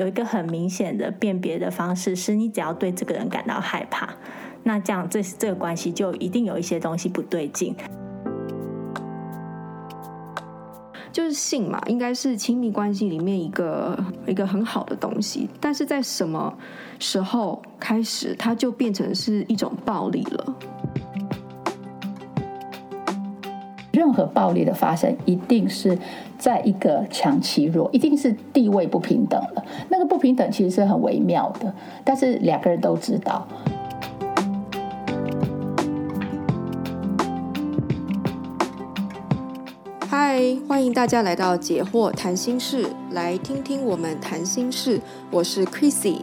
有一个很明显的辨别的方式，是你只要对这个人感到害怕，那这样这这个关系就一定有一些东西不对劲。就是性嘛，应该是亲密关系里面一个一个很好的东西，但是在什么时候开始，它就变成是一种暴力了？任何暴力的发生，一定是在一个强欺弱，一定是地位不平等了。那个不平等其实是很微妙的，但是两个人都知道。嗨，欢迎大家来到解惑谈心室，来听听我们谈心事。我是 Chrissy，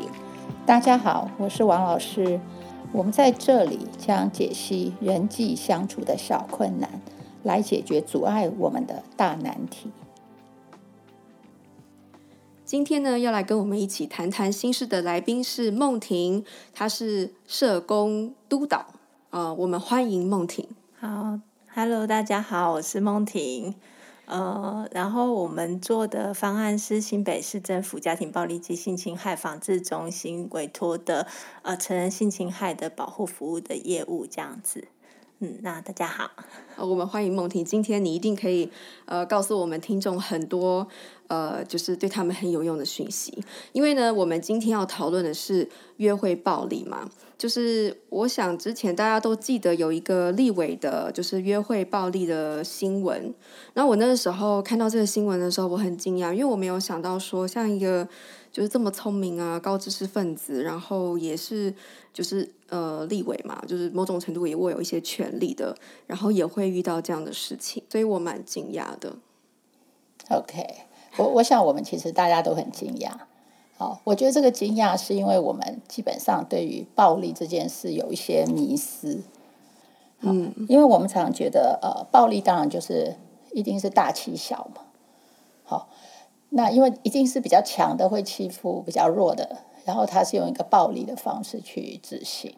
大家好，我是王老师。我们在这里将解析人际相处的小困难，来解决阻碍我们的大难题。今天呢，要来跟我们一起谈谈心事的来宾是孟婷，她是社工督导啊、呃，我们欢迎孟婷。好。Hello，大家好，我是孟婷，呃，然后我们做的方案是新北市政府家庭暴力及性侵害防治中心委托的呃成人性侵害的保护服务的业务这样子，嗯，那大家好，我们欢迎梦婷，今天你一定可以呃告诉我们听众很多。呃，就是对他们很有用的讯息，因为呢，我们今天要讨论的是约会暴力嘛。就是我想之前大家都记得有一个立委的，就是约会暴力的新闻。然后我那个时候看到这个新闻的时候，我很惊讶，因为我没有想到说，像一个就是这么聪明啊、高知识分子，然后也是就是呃立委嘛，就是某种程度也握有一些权利的，然后也会遇到这样的事情，所以我蛮惊讶的。OK。我我想，我们其实大家都很惊讶。好，我觉得这个惊讶是因为我们基本上对于暴力这件事有一些迷思。嗯，因为我们常常觉得，呃，暴力当然就是一定是大欺小嘛。好，那因为一定是比较强的会欺负比较弱的，然后他是用一个暴力的方式去执行。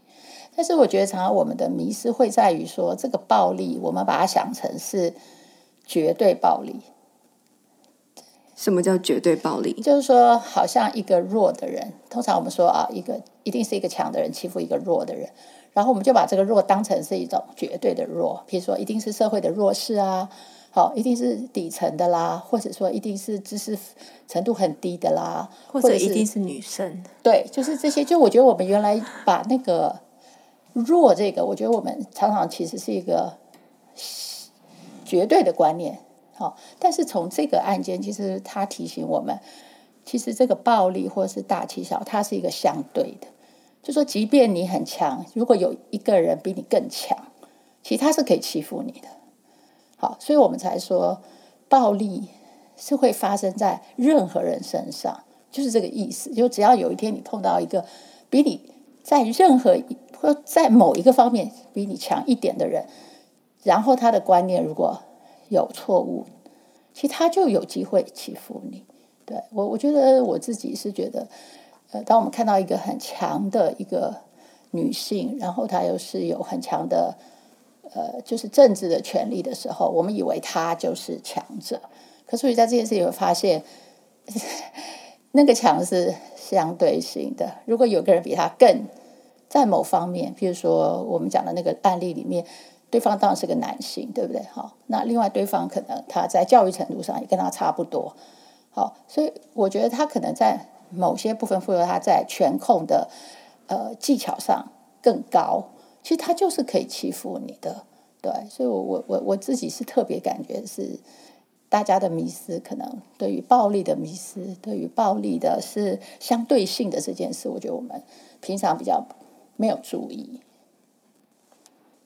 但是我觉得，常常我们的迷失会在于说，这个暴力我们把它想成是绝对暴力。什么叫绝对暴力？就是说，好像一个弱的人，通常我们说啊，一个一定是一个强的人欺负一个弱的人，然后我们就把这个弱当成是一种绝对的弱，比如说一定是社会的弱势啊，好，一定是底层的啦，或者说一定是知识程度很低的啦，或者一定是女生。对，就是这些。就我觉得我们原来把那个弱这个，我觉得我们常常其实是一个绝对的观念。好，但是从这个案件，其实他提醒我们，其实这个暴力或是大欺小，它是一个相对的。就说，即便你很强，如果有一个人比你更强，其实他是可以欺负你的。好，所以我们才说，暴力是会发生在任何人身上，就是这个意思。就只要有一天你碰到一个比你在任何或在某一个方面比你强一点的人，然后他的观念如果有错误，其实他就有机会欺负你。对，我，我觉得我自己是觉得，呃，当我们看到一个很强的一个女性，然后她又是有很强的，呃，就是政治的权力的时候，我们以为他就是强者。可是，所以在这件事情会发现，那个强是相对性的。如果有个人比他更在某方面，譬如说我们讲的那个案例里面。对方当然是个男性，对不对？好，那另外对方可能他在教育程度上也跟他差不多，好，所以我觉得他可能在某些部分，或者他在权控的呃技巧上更高，其实他就是可以欺负你的，对。所以我我我我自己是特别感觉是大家的迷思，可能对于暴力的迷思，对于暴力的是相对性的这件事，我觉得我们平常比较没有注意。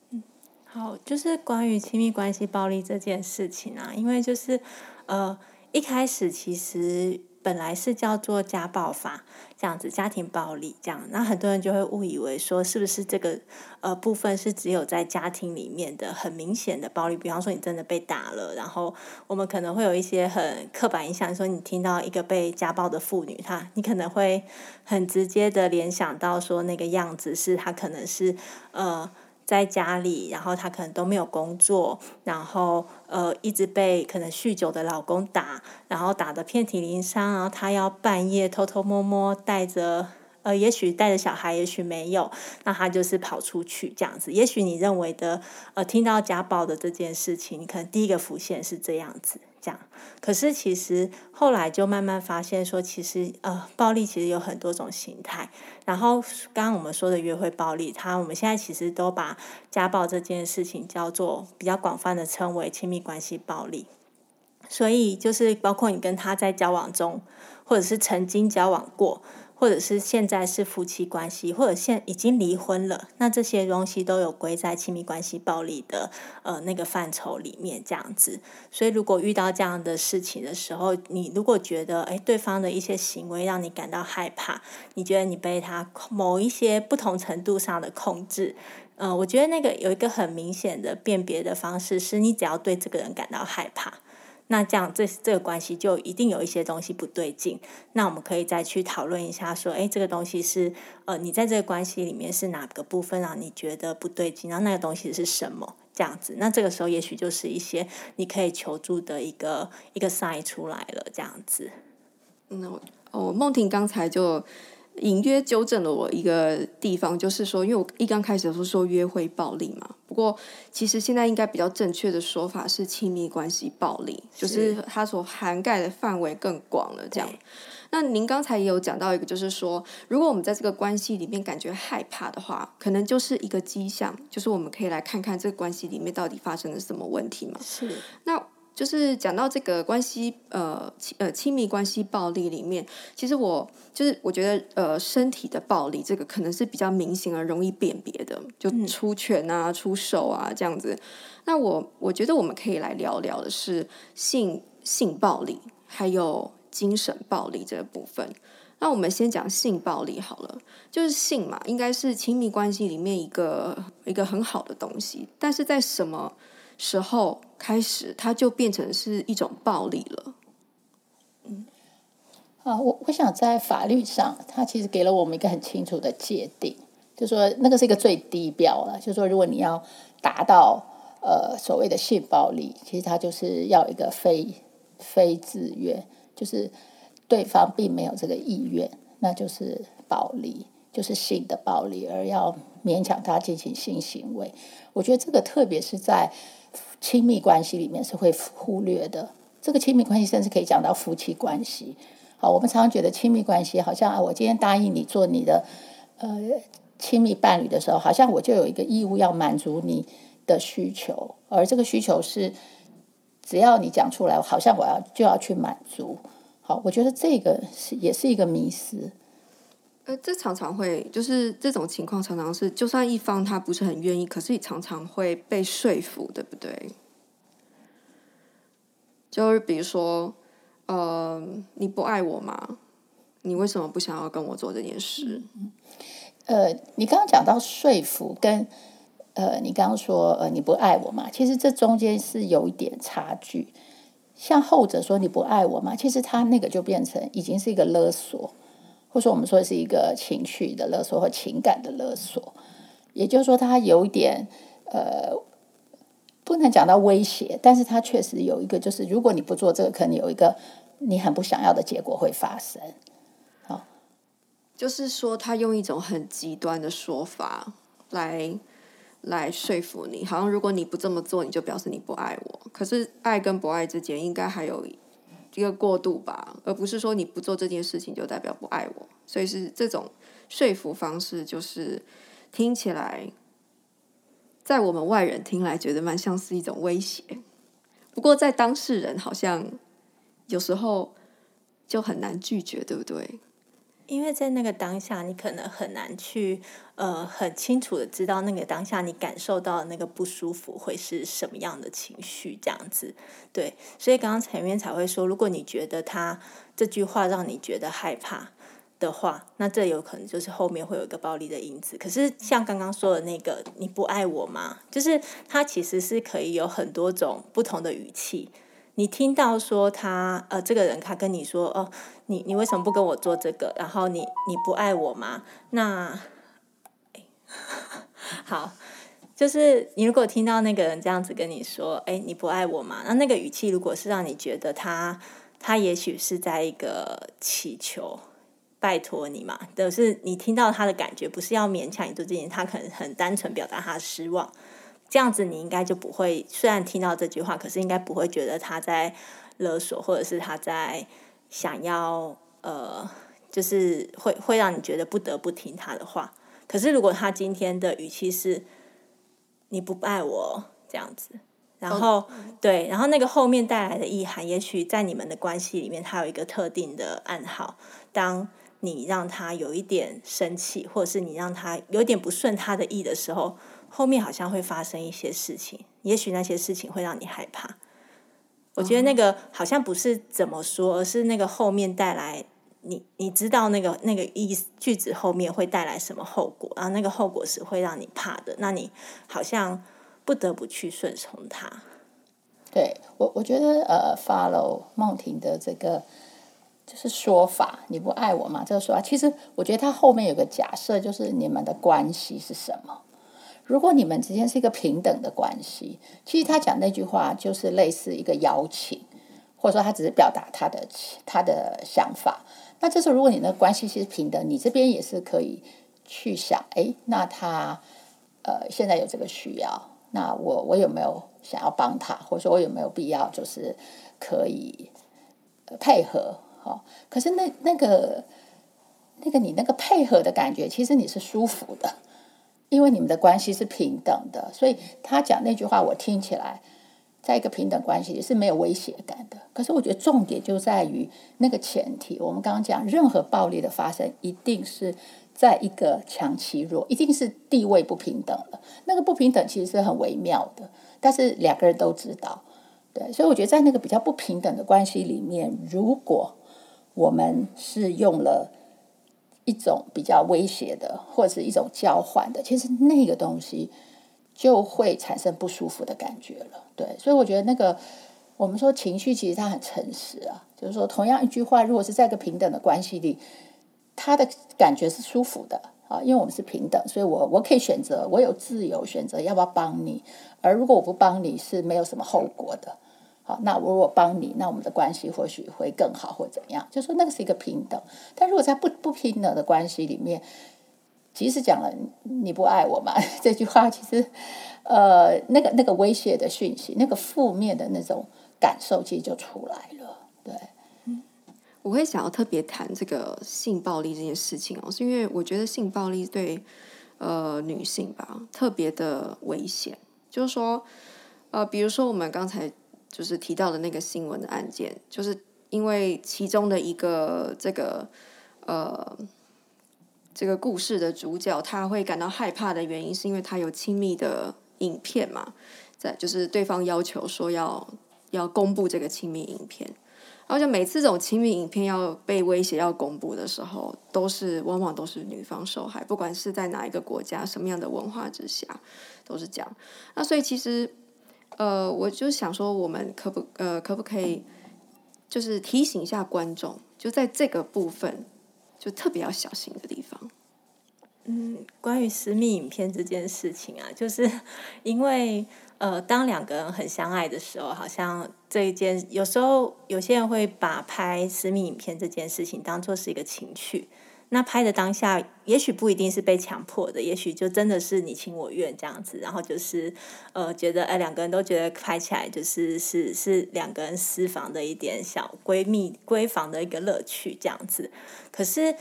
嗯好，就是关于亲密关系暴力这件事情啊，因为就是呃，一开始其实本来是叫做家暴法这样子，家庭暴力这样，那很多人就会误以为说，是不是这个呃部分是只有在家庭里面的很明显的暴力，比方说你真的被打了，然后我们可能会有一些很刻板印象，说你听到一个被家暴的妇女，她你可能会很直接的联想到说那个样子是她可能是呃。在家里，然后他可能都没有工作，然后呃一直被可能酗酒的老公打，然后打得遍体鳞伤，然后他要半夜偷偷摸摸带着呃，也许带着小孩，也许没有，那他就是跑出去这样子。也许你认为的呃听到家暴的这件事情，你可能第一个浮现是这样子。这样，可是其实后来就慢慢发现说，其实呃，暴力其实有很多种形态。然后刚刚我们说的约会暴力，它我们现在其实都把家暴这件事情叫做比较广泛的称为亲密关系暴力。所以就是包括你跟他在交往中，或者是曾经交往过。或者是现在是夫妻关系，或者现已经离婚了，那这些东西都有归在亲密关系暴力的呃那个范畴里面，这样子。所以如果遇到这样的事情的时候，你如果觉得诶对方的一些行为让你感到害怕，你觉得你被他某一些不同程度上的控制，呃，我觉得那个有一个很明显的辨别的方式，是你只要对这个人感到害怕。那这样，这这个关系就一定有一些东西不对劲。那我们可以再去讨论一下，说，哎，这个东西是，呃，你在这个关系里面是哪个部分让你觉得不对劲？然后那个东西是什么？这样子，那这个时候也许就是一些你可以求助的一个一个 sign 出来了，这样子。那嗯，哦，梦婷刚才就。隐约纠正了我一个地方，就是说，因为我一刚开始的时候说约会暴力嘛，不过其实现在应该比较正确的说法是亲密关系暴力，是就是它所涵盖的范围更广了。这样，那您刚才也有讲到一个，就是说，如果我们在这个关系里面感觉害怕的话，可能就是一个迹象，就是我们可以来看看这个关系里面到底发生了什么问题嘛。是，那。就是讲到这个关系，呃，亲呃亲密关系暴力里面，其实我就是我觉得，呃，身体的暴力这个可能是比较明显而容易辨别的，就出拳啊、嗯、出手啊这样子。那我我觉得我们可以来聊聊的是性性暴力，还有精神暴力这个部分。那我们先讲性暴力好了，就是性嘛，应该是亲密关系里面一个一个很好的东西，但是在什么时候开始，它就变成是一种暴力了。嗯，啊，我我想在法律上，它其实给了我们一个很清楚的界定，就说那个是一个最低标了。就说如果你要达到呃所谓的性暴力，其实它就是要一个非非自愿，就是对方并没有这个意愿，那就是暴力，就是性的暴力，而要勉强他进行性行为。我觉得这个特别是在。亲密关系里面是会忽略的，这个亲密关系甚至可以讲到夫妻关系。好，我们常常觉得亲密关系好像啊，我今天答应你做你的呃亲密伴侣的时候，好像我就有一个义务要满足你的需求，而这个需求是只要你讲出来，好像我要就要去满足。好，我觉得这个是也是一个迷思。呃，这常常会就是这种情况，常常是就算一方他不是很愿意，可是也常常会被说服，对不对？就是比如说，呃，你不爱我吗？你为什么不想要跟我做这件事？呃，你刚刚讲到说服跟呃，你刚刚说呃，你不爱我吗？其实这中间是有一点差距。像后者说你不爱我吗？其实他那个就变成已经是一个勒索。或者说，我们说是一个情绪的勒索或情感的勒索，也就是说，它有一点呃，不能讲到威胁，但是它确实有一个，就是如果你不做这个，可能有一个你很不想要的结果会发生。好，就是说，他用一种很极端的说法来来说服你，好像如果你不这么做，你就表示你不爱我。可是，爱跟不爱之间，应该还有。一个过渡吧，而不是说你不做这件事情就代表不爱我，所以是这种说服方式，就是听起来，在我们外人听来觉得蛮像是一种威胁，不过在当事人好像有时候就很难拒绝，对不对？因为在那个当下，你可能很难去呃很清楚的知道那个当下你感受到的那个不舒服会是什么样的情绪，这样子，对，所以刚刚前面才会说，如果你觉得他这句话让你觉得害怕的话，那这有可能就是后面会有一个暴力的因子。可是像刚刚说的那个，你不爱我吗？就是他其实是可以有很多种不同的语气。你听到说他呃，这个人他跟你说哦，你你为什么不跟我做这个？然后你你不爱我吗？那，好，就是你如果听到那个人这样子跟你说：“哎，你不爱我吗？”那那个语气如果是让你觉得他他也许是在一个祈求。拜托你嘛，都是你听到他的感觉，不是要勉强你做这件事，他可能很单纯表达他的失望，这样子你应该就不会，虽然听到这句话，可是应该不会觉得他在勒索，或者是他在想要呃，就是会会让你觉得不得不听他的话。可是如果他今天的语气是你不爱我这样子，然后、哦、对，然后那个后面带来的意涵，也许在你们的关系里面，它有一个特定的暗号，当。你让他有一点生气，或者是你让他有点不顺他的意的时候，后面好像会发生一些事情。也许那些事情会让你害怕。我觉得那个好像不是怎么说，而是那个后面带来你你知道那个那个意思句子后面会带来什么后果，然后那个后果是会让你怕的。那你好像不得不去顺从他。对我，我觉得呃，follow 梦婷的这个。就是说法，你不爱我吗？这个说法，其实我觉得他后面有个假设，就是你们的关系是什么？如果你们之间是一个平等的关系，其实他讲那句话就是类似一个邀请，或者说他只是表达他的他的想法。那这时候，如果你的关系是平等，你这边也是可以去想，哎，那他呃现在有这个需要，那我我有没有想要帮他，或者说我有没有必要就是可以配合？哦，可是那那个那个你那个配合的感觉，其实你是舒服的，因为你们的关系是平等的，所以他讲那句话，我听起来，在一个平等关系也是没有威胁感的。可是我觉得重点就在于那个前提，我们刚刚讲，任何暴力的发生，一定是在一个强欺弱，一定是地位不平等的。那个不平等其实是很微妙的，但是两个人都知道，对，所以我觉得在那个比较不平等的关系里面，如果我们是用了一种比较威胁的，或者是一种交换的，其实那个东西就会产生不舒服的感觉了。对，所以我觉得那个我们说情绪，其实它很诚实啊，就是说同样一句话，如果是在一个平等的关系里，他的感觉是舒服的啊，因为我们是平等，所以我我可以选择，我有自由选择要不要帮你，而如果我不帮你是没有什么后果的。好，那我如果帮你，那我们的关系或许会更好，或怎么样？就说那个是一个平等。但如果在不不平等的关系里面，即使讲了你不爱我嘛，这句话其实，呃，那个那个威胁的讯息，那个负面的那种感受，其实就出来了。对，我会想要特别谈这个性暴力这件事情哦，是因为我觉得性暴力对呃女性吧特别的危险，就是说，呃，比如说我们刚才。就是提到的那个新闻的案件，就是因为其中的一个这个呃这个故事的主角，他会感到害怕的原因，是因为他有亲密的影片嘛，在就是对方要求说要要公布这个亲密影片，然后就每次这种亲密影片要被威胁要公布的时候，都是往往都是女方受害，不管是在哪一个国家、什么样的文化之下，都是这样。那所以其实。呃，我就想说，我们可不呃，可不可以，就是提醒一下观众，就在这个部分，就特别要小心的地方。嗯，关于私密影片这件事情啊，就是 因为呃，当两个人很相爱的时候，好像这一件，有时候有些人会把拍私密影片这件事情当做是一个情趣。那拍的当下，也许不一定是被强迫的，也许就真的是你情我愿这样子，然后就是呃，觉得哎，两个人都觉得拍起来就是是是两个人私房的一点小闺蜜闺房的一个乐趣这样子。可是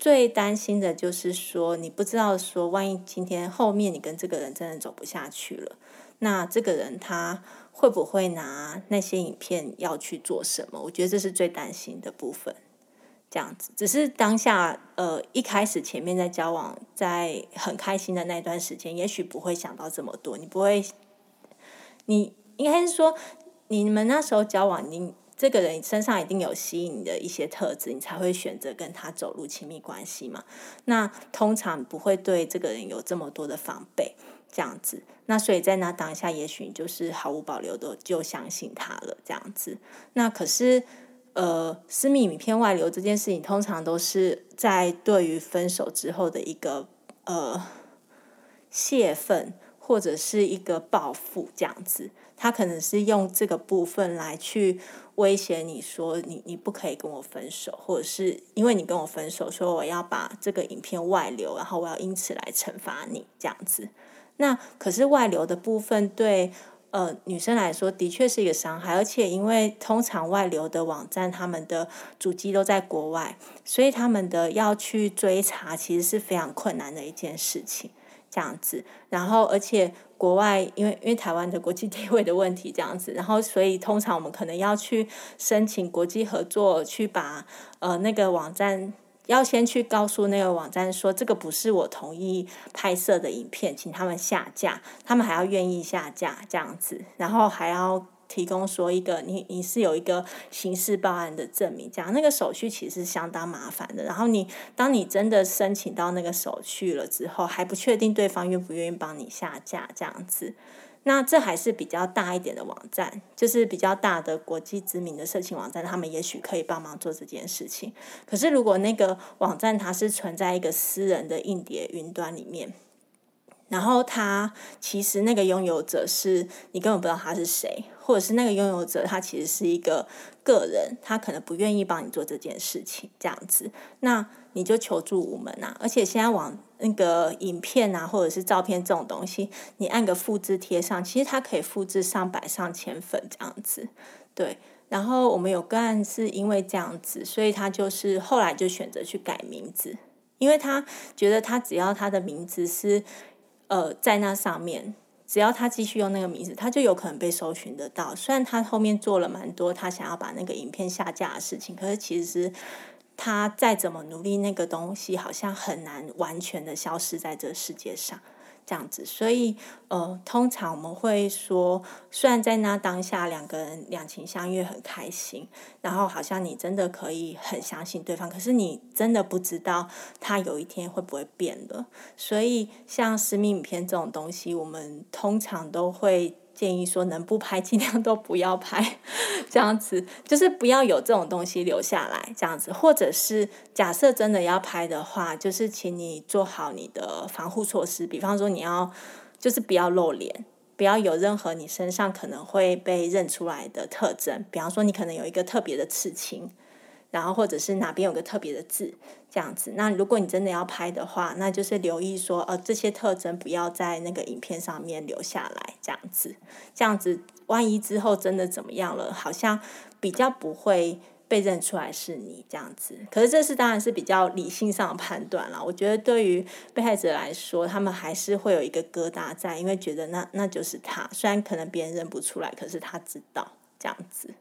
最担心的就是说，你不知道说，万一今天后面你跟这个人真的走不下去了，那这个人他会不会拿那些影片要去做什么？我觉得这是最担心的部分。这样子，只是当下，呃，一开始前面在交往，在很开心的那段时间，也许不会想到这么多。你不会，你应该是说，你们那时候交往，你这个人身上一定有吸引你的一些特质，你才会选择跟他走入亲密关系嘛。那通常不会对这个人有这么多的防备，这样子。那所以在那当下，也许你就是毫无保留的就相信他了，这样子。那可是。呃，私密影片外流这件事情，通常都是在对于分手之后的一个呃泄愤，或者是一个报复这样子。他可能是用这个部分来去威胁你说你你不可以跟我分手，或者是因为你跟我分手，说我要把这个影片外流，然后我要因此来惩罚你这样子。那可是外流的部分对呃女生来说的确是一个伤害，而且因为通常外流的网站他们的主机都在国外，所以他们的要去追查其实是非常困难的一件事情。这样子，然后而且国外因为因为台湾的国际地位的问题，这样子，然后所以通常我们可能要去申请国际合作，去把呃那个网站要先去告诉那个网站说，这个不是我同意拍摄的影片，请他们下架，他们还要愿意下架这样子，然后还要。提供说一个你你是有一个刑事报案的证明，这样那个手续其实相当麻烦的。然后你当你真的申请到那个手续了之后，还不确定对方愿不愿意帮你下架这样子。那这还是比较大一点的网站，就是比较大的国际知名的色情网站，他们也许可以帮忙做这件事情。可是如果那个网站它是存在一个私人的硬碟云端里面。然后他其实那个拥有者是你根本不知道他是谁，或者是那个拥有者他其实是一个个人，他可能不愿意帮你做这件事情，这样子，那你就求助无门啊！而且现在网那个影片啊，或者是照片这种东西，你按个复制贴上，其实它可以复制上百上千份这样子，对。然后我们有个案是因为这样子，所以他就是后来就选择去改名字，因为他觉得他只要他的名字是。呃，在那上面，只要他继续用那个名字，他就有可能被搜寻得到。虽然他后面做了蛮多他想要把那个影片下架的事情，可是其实他再怎么努力，那个东西好像很难完全的消失在这世界上。这样子，所以呃，通常我们会说，虽然在那当下两个人两情相悦很开心，然后好像你真的可以很相信对方，可是你真的不知道他有一天会不会变了。所以像私密影片这种东西，我们通常都会。建议说，能不拍尽量都不要拍，这样子就是不要有这种东西留下来，这样子，或者是假设真的要拍的话，就是请你做好你的防护措施，比方说你要就是不要露脸，不要有任何你身上可能会被认出来的特征，比方说你可能有一个特别的刺青。然后或者是哪边有个特别的字，这样子。那如果你真的要拍的话，那就是留意说，呃，这些特征不要在那个影片上面留下来，这样子。这样子，万一之后真的怎么样了，好像比较不会被认出来是你这样子。可是这是当然是比较理性上的判断了。我觉得对于被害者来说，他们还是会有一个疙瘩在，因为觉得那那就是他。虽然可能别人认不出来，可是他知道这样子。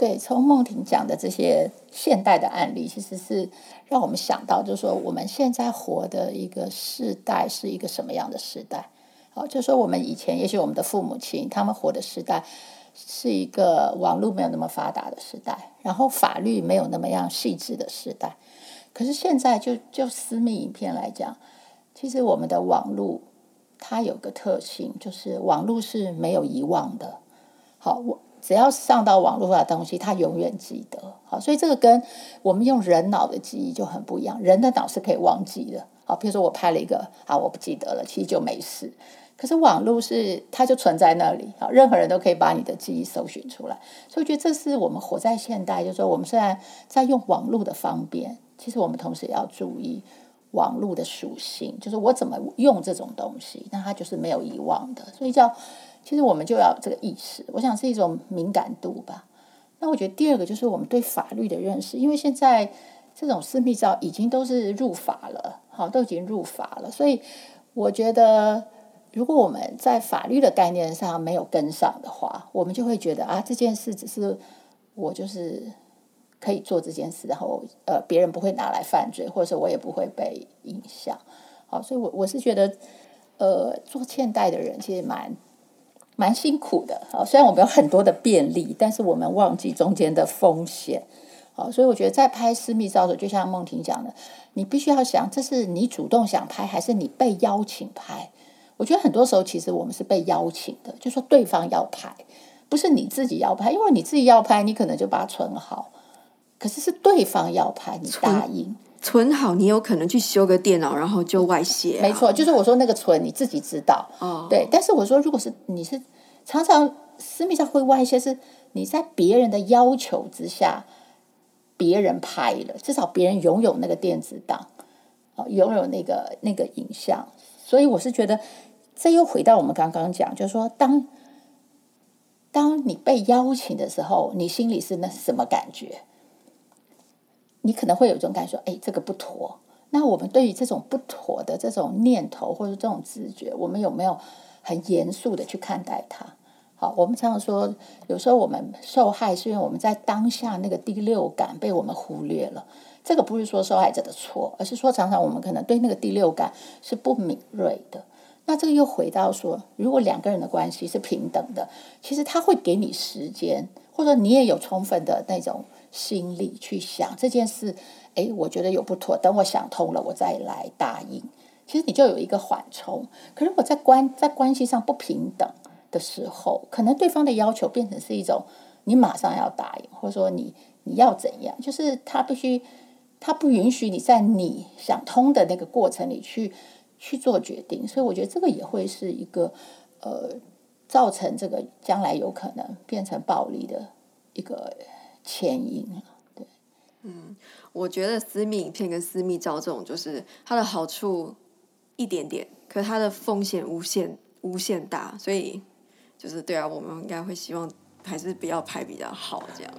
对，从梦婷讲的这些现代的案例，其实是让我们想到，就是说我们现在活的一个时代是一个什么样的时代？好，就说我们以前，也许我们的父母亲他们活的时代是一个网络没有那么发达的时代，然后法律没有那么样细致的时代。可是现在就，就就私密影片来讲，其实我们的网络它有个特性，就是网络是没有遗忘的。好，我。只要上到网络上的东西，他永远记得。好，所以这个跟我们用人脑的记忆就很不一样。人的脑是可以忘记的。好，比如说我拍了一个，啊，我不记得了，其实就没事。可是网络是它就存在那里，好，任何人都可以把你的记忆搜寻出来。所以我觉得这是我们活在现代，就是说我们虽然在用网络的方便，其实我们同时也要注意网络的属性，就是我怎么用这种东西，那它就是没有遗忘的。所以叫。其实我们就要这个意识，我想是一种敏感度吧。那我觉得第二个就是我们对法律的认识，因为现在这种私密照已经都是入法了，好，都已经入法了。所以我觉得，如果我们在法律的概念上没有跟上的话，我们就会觉得啊，这件事只是我就是可以做这件事，然后呃，别人不会拿来犯罪，或者说我也不会被影响。好，所以我我是觉得，呃，做欠代的人其实蛮。蛮辛苦的，好，虽然我们有很多的便利，但是我们忘记中间的风险，好，所以我觉得在拍私密照的时候，就像梦婷讲的，你必须要想，这是你主动想拍，还是你被邀请拍？我觉得很多时候其实我们是被邀请的，就说对方要拍，不是你自己要拍，因为你自己要拍，你可能就把它存好，可是是对方要拍，你答应，存好，你有可能去修个电脑，然后就外泄、啊。没错，就是我说那个存你自己知道。哦，对。但是我说，如果是你是常常私密上会外泄，是你在别人的要求之下，别人拍了，至少别人拥有那个电子档，哦，拥有那个那个影像。所以我是觉得，这又回到我们刚刚讲，就是说，当当你被邀请的时候，你心里是那什么感觉？你可能会有一种感觉，哎，这个不妥。那我们对于这种不妥的这种念头或者这种直觉，我们有没有很严肃的去看待它？好，我们常常说，有时候我们受害是因为我们在当下那个第六感被我们忽略了。这个不是说受害者的错，而是说常常我们可能对那个第六感是不敏锐的。那这个又回到说，如果两个人的关系是平等的，其实他会给你时间，或者你也有充分的那种。心里去想这件事，诶，我觉得有不妥，等我想通了，我再来答应。其实你就有一个缓冲。可是我在关在关系上不平等的时候，可能对方的要求变成是一种你马上要答应，或者说你你要怎样，就是他必须他不允许你在你想通的那个过程里去去做决定。所以我觉得这个也会是一个呃，造成这个将来有可能变成暴力的一个。牵引对，嗯，我觉得私密影片跟私密照这种，就是它的好处一点点，可是它的风险无限无限大，所以就是对啊，我们应该会希望还是不要拍比较好，这样。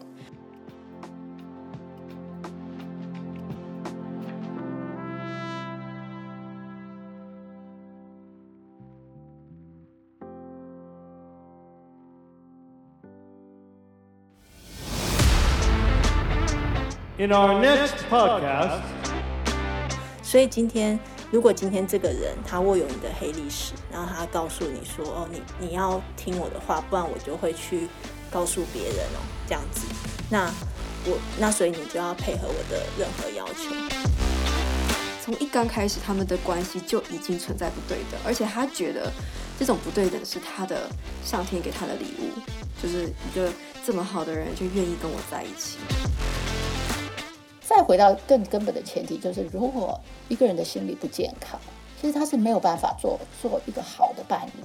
In our next podcast，所以今天，如果今天这个人他握有你的黑历史，然后他告诉你说：“哦，你你要听我的话，不然我就会去告诉别人哦，这样子。”那我那所以你就要配合我的任何要求。从一刚开始，他们的关系就已经存在不对等，而且他觉得这种不对等是他的上天给他的礼物，就是一个这么好的人就愿意跟我在一起。再回到更根本的前提，就是如果一个人的心理不健康，其实他是没有办法做做一个好的伴侣。